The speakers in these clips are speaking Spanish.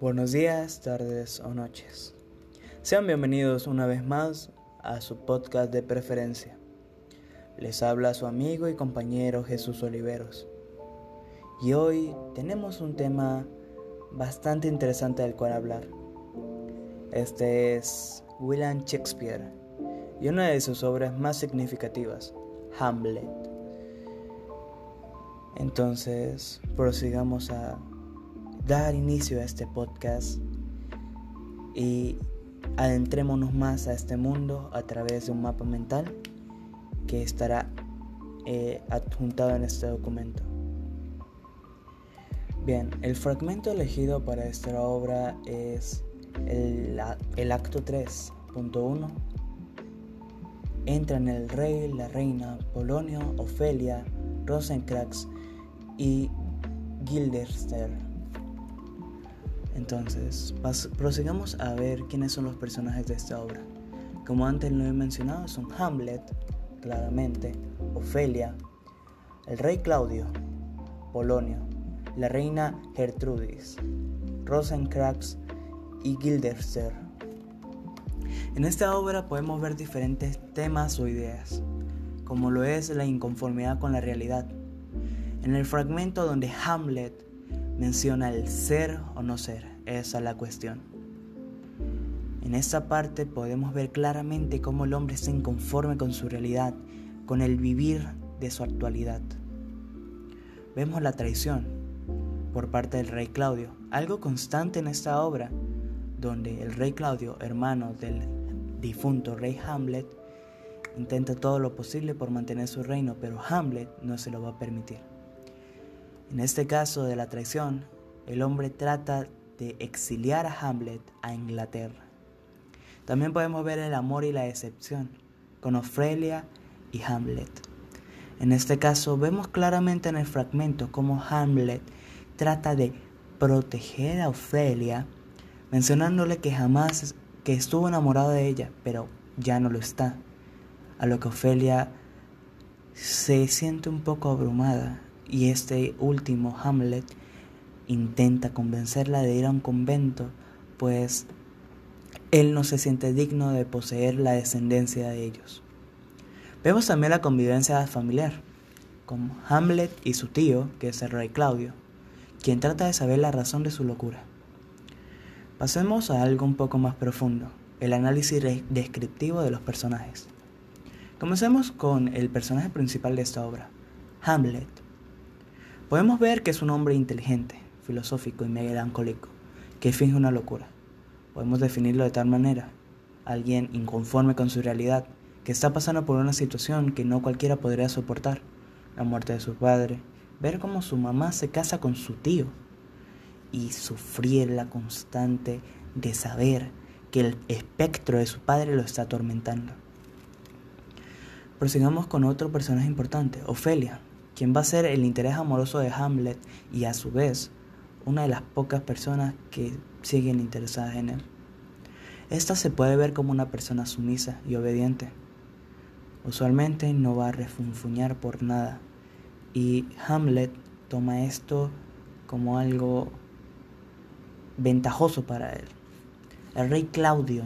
Buenos días, tardes o noches. Sean bienvenidos una vez más a su podcast de preferencia. Les habla su amigo y compañero Jesús Oliveros. Y hoy tenemos un tema bastante interesante del cual hablar. Este es William Shakespeare y una de sus obras más significativas, Hamlet. Entonces, prosigamos a dar inicio a este podcast y adentrémonos más a este mundo a través de un mapa mental que estará eh, adjuntado en este documento. Bien, el fragmento elegido para esta obra es el, el acto 3.1. Entran el rey, la reina, Polonio, Ofelia, Rosencrantz y Guilderster. Entonces, prosigamos a ver quiénes son los personajes de esta obra. Como antes lo he mencionado, son Hamlet, claramente, Ofelia, el rey Claudio, Polonio, la reina Gertrudis, Rosencrantz y Guilderster. En esta obra podemos ver diferentes temas o ideas, como lo es la inconformidad con la realidad. En el fragmento donde Hamlet menciona el ser o no ser, esa es la cuestión. En esta parte podemos ver claramente cómo el hombre está inconforme con su realidad, con el vivir de su actualidad. Vemos la traición por parte del rey Claudio, algo constante en esta obra, donde el rey Claudio, hermano del difunto rey Hamlet, intenta todo lo posible por mantener su reino, pero Hamlet no se lo va a permitir. En este caso de la traición, el hombre trata de exiliar a Hamlet a Inglaterra. También podemos ver el amor y la decepción con Ofelia y Hamlet. En este caso vemos claramente en el fragmento cómo Hamlet trata de proteger a Ofelia, mencionándole que jamás que estuvo enamorado de ella, pero ya no lo está. A lo que Ofelia se siente un poco abrumada y este último, Hamlet, intenta convencerla de ir a un convento, pues él no se siente digno de poseer la descendencia de ellos. Vemos también la convivencia familiar, con Hamlet y su tío, que es el rey Claudio, quien trata de saber la razón de su locura. Pasemos a algo un poco más profundo, el análisis descriptivo de los personajes. Comencemos con el personaje principal de esta obra, Hamlet. Podemos ver que es un hombre inteligente, filosófico y melancólico, que finge una locura. Podemos definirlo de tal manera, alguien inconforme con su realidad, que está pasando por una situación que no cualquiera podría soportar, la muerte de su padre, ver cómo su mamá se casa con su tío y sufrir la constante de saber que el espectro de su padre lo está atormentando. Prosigamos con otro personaje importante, Ofelia, quien va a ser el interés amoroso de Hamlet y a su vez una de las pocas personas que siguen interesadas en él. Esta se puede ver como una persona sumisa y obediente. Usualmente no va a refunfuñar por nada y Hamlet toma esto como algo ventajoso para él. El rey Claudio,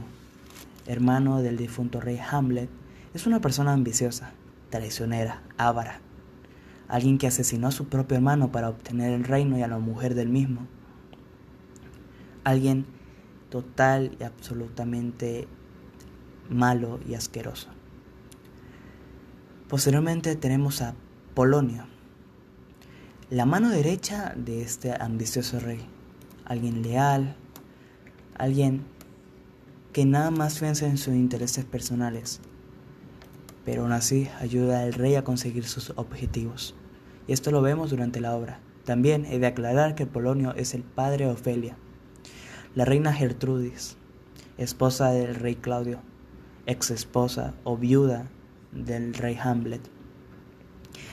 hermano del difunto rey Hamlet, es una persona ambiciosa, traicionera, avara, alguien que asesinó a su propio hermano para obtener el reino y a la mujer del mismo, alguien total y absolutamente malo y asqueroso. Posteriormente tenemos a Polonio, la mano derecha de este ambicioso rey, alguien leal, alguien que nada más piensa en sus intereses personales, pero aún así ayuda al rey a conseguir sus objetivos. Y esto lo vemos durante la obra. También he de aclarar que Polonio es el padre de Ofelia, la reina Gertrudis, esposa del rey Claudio, ex esposa o viuda del rey Hamlet.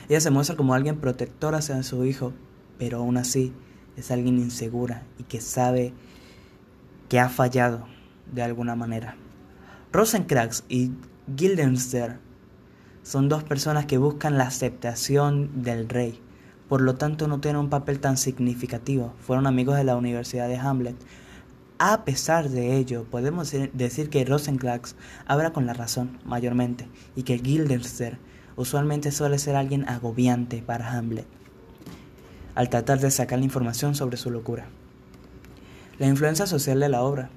Ella se muestra como alguien protector hacia su hijo, pero aún así es alguien insegura y que sabe que ha fallado de alguna manera. Rosencrantz y Guildenstern son dos personas que buscan la aceptación del rey, por lo tanto no tienen un papel tan significativo. Fueron amigos de la Universidad de Hamlet, a pesar de ello, podemos decir que Rosencrantz habla con la razón, mayormente, y que Guildenstern usualmente suele ser alguien agobiante para Hamlet, al tratar de sacar la información sobre su locura. La influencia social de la obra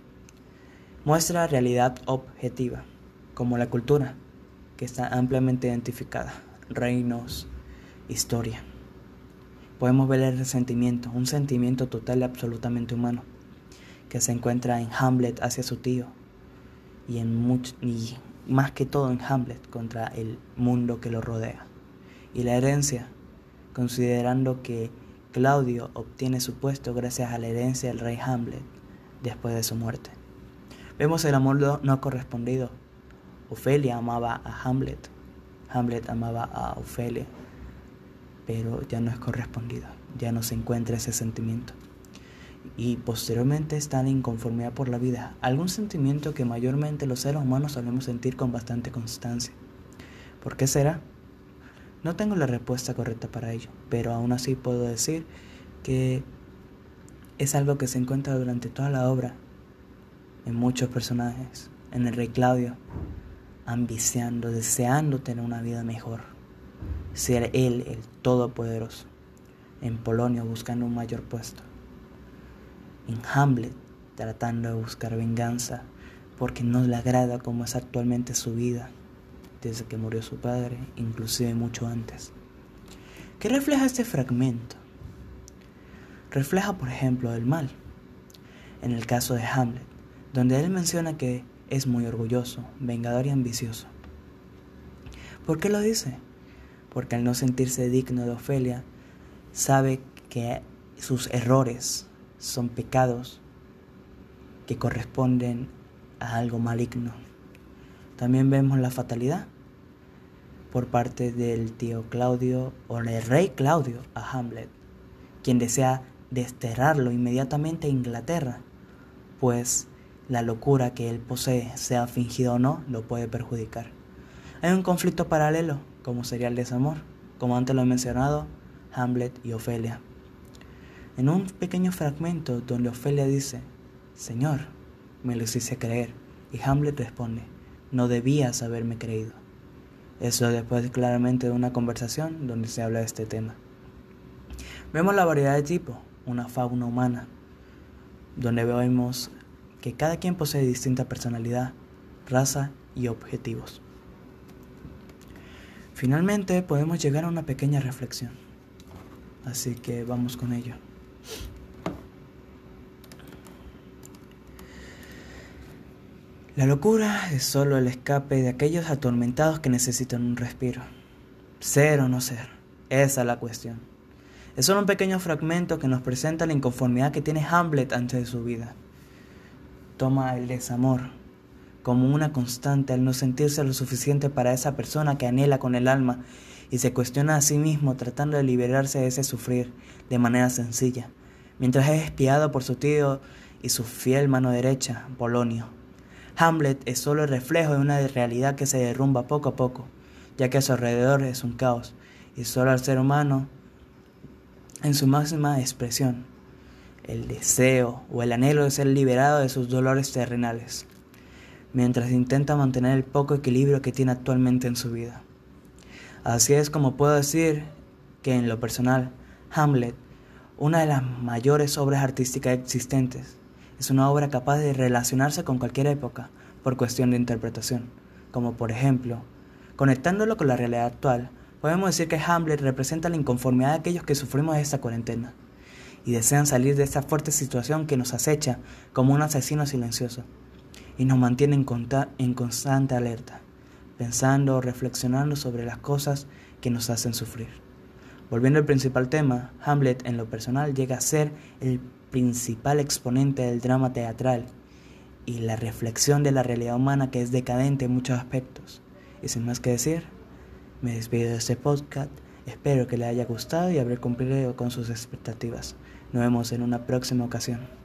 muestra realidad objetiva, como la cultura, que está ampliamente identificada, reinos, historia. Podemos ver el resentimiento, un sentimiento total y absolutamente humano, que se encuentra en Hamlet hacia su tío y, en much y más que todo en Hamlet contra el mundo que lo rodea. Y la herencia, considerando que Claudio obtiene su puesto gracias a la herencia del rey Hamlet después de su muerte. Vemos el amor no correspondido. Ofelia amaba a Hamlet, Hamlet amaba a Ofelia, pero ya no es correspondido, ya no se encuentra ese sentimiento. Y posteriormente está la inconformidad por la vida, algún sentimiento que mayormente los seres humanos solemos sentir con bastante constancia. ¿Por qué será? No tengo la respuesta correcta para ello, pero aún así puedo decir que es algo que se encuentra durante toda la obra, en muchos personajes, en el rey Claudio, ambiciando, deseando tener una vida mejor ser Él el Todopoderoso. En Polonia buscando un mayor puesto. En Hamlet tratando de buscar venganza porque no le agrada como es actualmente su vida desde que murió su padre, inclusive mucho antes. ¿Qué refleja este fragmento? Refleja, por ejemplo, el mal. En el caso de Hamlet, donde él menciona que es muy orgulloso, vengador y ambicioso. ¿Por qué lo dice? porque al no sentirse digno de Ofelia, sabe que sus errores son pecados que corresponden a algo maligno. También vemos la fatalidad por parte del tío Claudio o del rey Claudio a Hamlet, quien desea desterrarlo inmediatamente a Inglaterra, pues la locura que él posee, sea fingido o no, lo puede perjudicar. Hay un conflicto paralelo como sería el desamor, como antes lo he mencionado, Hamlet y Ofelia. En un pequeño fragmento donde Ofelia dice, Señor, me lo hice creer, y Hamlet responde, no debías haberme creído. Eso después claramente de una conversación donde se habla de este tema. Vemos la variedad de tipo, una fauna humana, donde vemos que cada quien posee distinta personalidad, raza y objetivos. Finalmente podemos llegar a una pequeña reflexión. Así que vamos con ello. La locura es solo el escape de aquellos atormentados que necesitan un respiro. Ser o no ser, esa es la cuestión. Es solo un pequeño fragmento que nos presenta la inconformidad que tiene Hamlet antes de su vida. Toma el desamor, como una constante al no sentirse lo suficiente para esa persona que anhela con el alma y se cuestiona a sí mismo tratando de liberarse de ese sufrir de manera sencilla, mientras es espiado por su tío y su fiel mano derecha, Polonio. Hamlet es solo el reflejo de una realidad que se derrumba poco a poco, ya que a su alrededor es un caos, y solo al ser humano, en su máxima expresión, el deseo o el anhelo de ser liberado de sus dolores terrenales mientras intenta mantener el poco equilibrio que tiene actualmente en su vida. Así es como puedo decir que en lo personal, Hamlet, una de las mayores obras artísticas existentes, es una obra capaz de relacionarse con cualquier época por cuestión de interpretación, como por ejemplo, conectándolo con la realidad actual, podemos decir que Hamlet representa la inconformidad de aquellos que sufrimos esta cuarentena y desean salir de esta fuerte situación que nos acecha como un asesino silencioso y nos mantiene en, constante alerta, pensando o reflexionando sobre las cosas que nos hacen sufrir. Volviendo al principal tema, Hamlet en lo personal llega a ser el principal exponente del drama teatral y la reflexión de la realidad humana que es decadente en muchos aspectos. Y sin más que decir, me despido de este podcast, espero que le haya gustado y haber cumplido con sus expectativas. Nos vemos en una próxima ocasión.